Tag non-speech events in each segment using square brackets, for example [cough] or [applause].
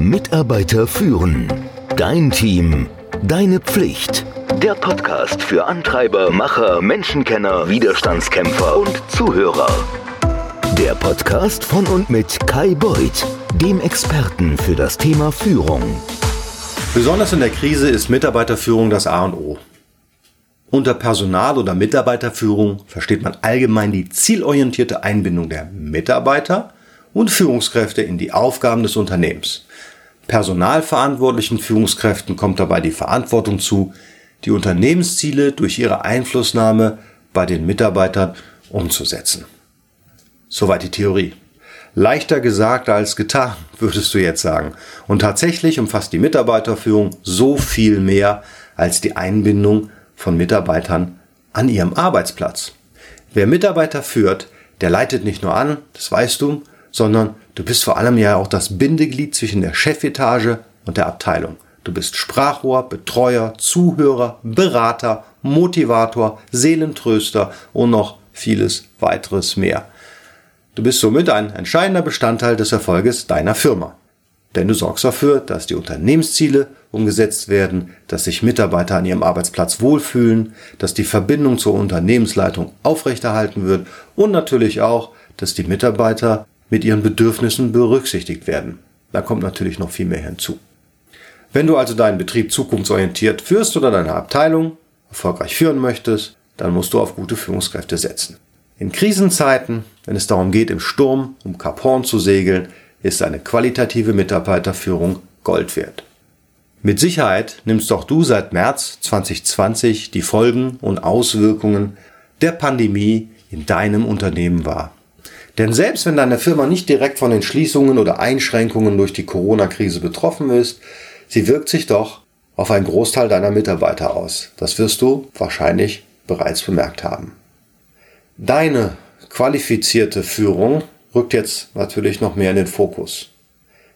Mitarbeiter führen. Dein Team. Deine Pflicht. Der Podcast für Antreiber, Macher, Menschenkenner, Widerstandskämpfer und Zuhörer. Der Podcast von und mit Kai Beuth, dem Experten für das Thema Führung. Besonders in der Krise ist Mitarbeiterführung das A und O. Unter Personal- oder Mitarbeiterführung versteht man allgemein die zielorientierte Einbindung der Mitarbeiter und Führungskräfte in die Aufgaben des Unternehmens. Personalverantwortlichen Führungskräften kommt dabei die Verantwortung zu, die Unternehmensziele durch ihre Einflussnahme bei den Mitarbeitern umzusetzen. Soweit die Theorie. Leichter gesagt als getan, [laughs] würdest du jetzt sagen. Und tatsächlich umfasst die Mitarbeiterführung so viel mehr als die Einbindung von Mitarbeitern an ihrem Arbeitsplatz. Wer Mitarbeiter führt, der leitet nicht nur an, das weißt du, sondern du bist vor allem ja auch das Bindeglied zwischen der Chefetage und der Abteilung. Du bist Sprachrohr, Betreuer, Zuhörer, Berater, Motivator, Seelentröster und noch vieles weiteres mehr. Du bist somit ein entscheidender Bestandteil des Erfolges deiner Firma. Denn du sorgst dafür, dass die Unternehmensziele umgesetzt werden, dass sich Mitarbeiter an ihrem Arbeitsplatz wohlfühlen, dass die Verbindung zur Unternehmensleitung aufrechterhalten wird und natürlich auch, dass die Mitarbeiter mit ihren Bedürfnissen berücksichtigt werden. Da kommt natürlich noch viel mehr hinzu. Wenn du also deinen Betrieb zukunftsorientiert führst oder deine Abteilung erfolgreich führen möchtest, dann musst du auf gute Führungskräfte setzen. In Krisenzeiten, wenn es darum geht, im Sturm um Kap Horn zu segeln, ist eine qualitative Mitarbeiterführung Gold wert. Mit Sicherheit nimmst auch du seit März 2020 die Folgen und Auswirkungen der Pandemie in deinem Unternehmen wahr. Denn selbst wenn deine Firma nicht direkt von den Schließungen oder Einschränkungen durch die Corona-Krise betroffen ist, sie wirkt sich doch auf einen Großteil deiner Mitarbeiter aus. Das wirst du wahrscheinlich bereits bemerkt haben. Deine qualifizierte Führung rückt jetzt natürlich noch mehr in den Fokus.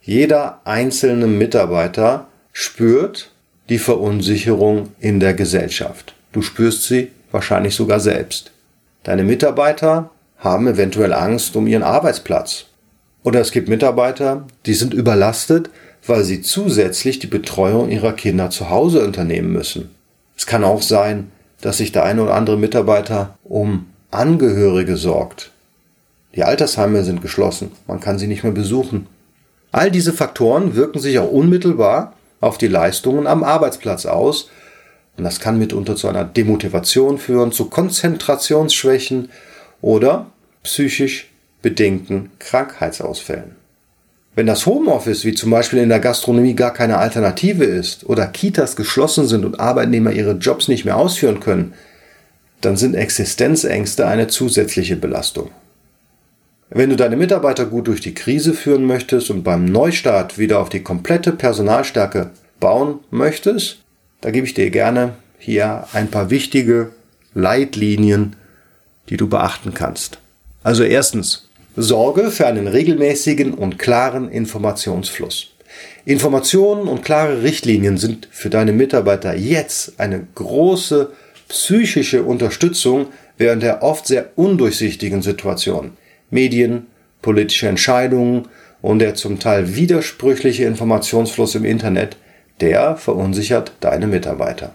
Jeder einzelne Mitarbeiter spürt die Verunsicherung in der Gesellschaft. Du spürst sie wahrscheinlich sogar selbst. Deine Mitarbeiter haben eventuell Angst um ihren Arbeitsplatz. Oder es gibt Mitarbeiter, die sind überlastet, weil sie zusätzlich die Betreuung ihrer Kinder zu Hause unternehmen müssen. Es kann auch sein, dass sich der eine oder andere Mitarbeiter um Angehörige sorgt. Die Altersheime sind geschlossen, man kann sie nicht mehr besuchen. All diese Faktoren wirken sich auch unmittelbar auf die Leistungen am Arbeitsplatz aus und das kann mitunter zu einer Demotivation führen, zu Konzentrationsschwächen oder psychisch bedingten Krankheitsausfällen. Wenn das Homeoffice wie zum Beispiel in der Gastronomie gar keine Alternative ist oder Kitas geschlossen sind und Arbeitnehmer ihre Jobs nicht mehr ausführen können, dann sind Existenzängste eine zusätzliche Belastung. Wenn du deine Mitarbeiter gut durch die Krise führen möchtest und beim Neustart wieder auf die komplette Personalstärke bauen möchtest, da gebe ich dir gerne hier ein paar wichtige Leitlinien, die du beachten kannst. Also erstens, sorge für einen regelmäßigen und klaren Informationsfluss. Informationen und klare Richtlinien sind für deine Mitarbeiter jetzt eine große psychische Unterstützung während der oft sehr undurchsichtigen Situation. Medien, politische Entscheidungen und der zum Teil widersprüchliche Informationsfluss im Internet, der verunsichert deine Mitarbeiter.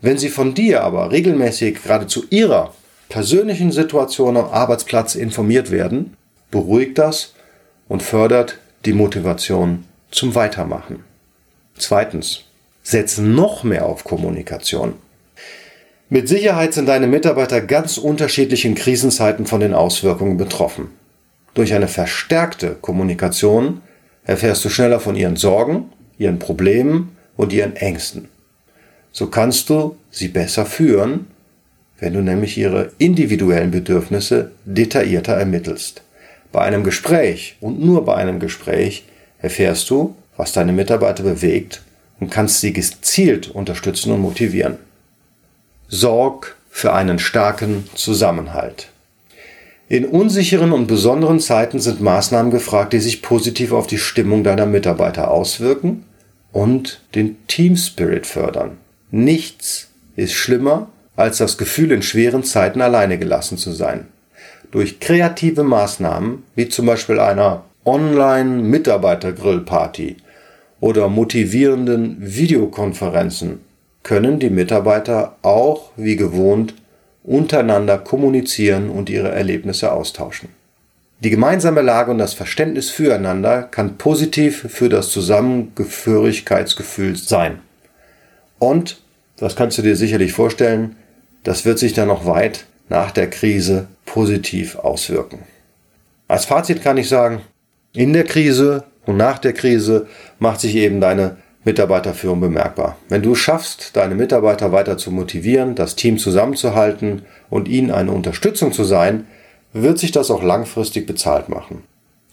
Wenn sie von dir aber regelmäßig gerade zu ihrer persönlichen Situation am Arbeitsplatz informiert werden, beruhigt das und fördert die Motivation zum Weitermachen. Zweitens, setz noch mehr auf Kommunikation. Mit Sicherheit sind deine Mitarbeiter ganz unterschiedlich in Krisenzeiten von den Auswirkungen betroffen. Durch eine verstärkte Kommunikation erfährst du schneller von ihren Sorgen, ihren Problemen und ihren Ängsten. So kannst du sie besser führen wenn du nämlich ihre individuellen Bedürfnisse detaillierter ermittelst. Bei einem Gespräch und nur bei einem Gespräch erfährst du, was deine Mitarbeiter bewegt und kannst sie gezielt unterstützen und motivieren. Sorg für einen starken Zusammenhalt. In unsicheren und besonderen Zeiten sind Maßnahmen gefragt, die sich positiv auf die Stimmung deiner Mitarbeiter auswirken und den Team Spirit fördern. Nichts ist schlimmer als das Gefühl, in schweren Zeiten alleine gelassen zu sein. Durch kreative Maßnahmen, wie zum Beispiel einer Online-Mitarbeiter-Grillparty oder motivierenden Videokonferenzen können die Mitarbeiter auch wie gewohnt untereinander kommunizieren und ihre Erlebnisse austauschen. Die gemeinsame Lage und das Verständnis füreinander kann positiv für das Zusammengehörigkeitsgefühl sein. Und, das kannst du dir sicherlich vorstellen, das wird sich dann noch weit nach der Krise positiv auswirken. Als Fazit kann ich sagen, in der Krise und nach der Krise macht sich eben deine Mitarbeiterführung bemerkbar. Wenn du schaffst, deine Mitarbeiter weiter zu motivieren, das Team zusammenzuhalten und ihnen eine Unterstützung zu sein, wird sich das auch langfristig bezahlt machen.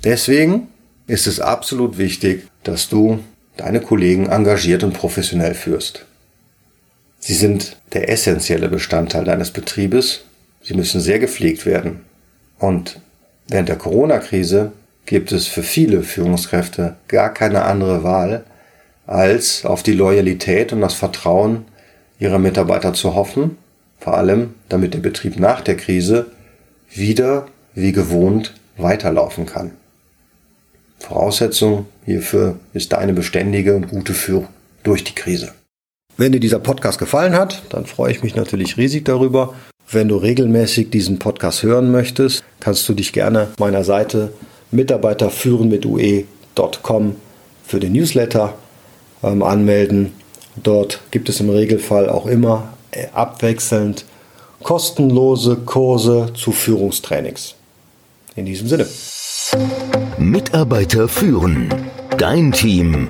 Deswegen ist es absolut wichtig, dass du deine Kollegen engagiert und professionell führst. Sie sind der essentielle Bestandteil deines Betriebes. Sie müssen sehr gepflegt werden. Und während der Corona-Krise gibt es für viele Führungskräfte gar keine andere Wahl, als auf die Loyalität und das Vertrauen ihrer Mitarbeiter zu hoffen, vor allem damit der Betrieb nach der Krise wieder wie gewohnt weiterlaufen kann. Voraussetzung hierfür ist eine beständige und gute Führung durch die Krise. Wenn dir dieser Podcast gefallen hat, dann freue ich mich natürlich riesig darüber. Wenn du regelmäßig diesen Podcast hören möchtest, kannst du dich gerne meiner Seite mitarbeiterführen mit ue.com für den Newsletter ähm, anmelden. Dort gibt es im Regelfall auch immer äh, abwechselnd kostenlose Kurse zu Führungstrainings. In diesem Sinne. Mitarbeiter führen. Dein Team.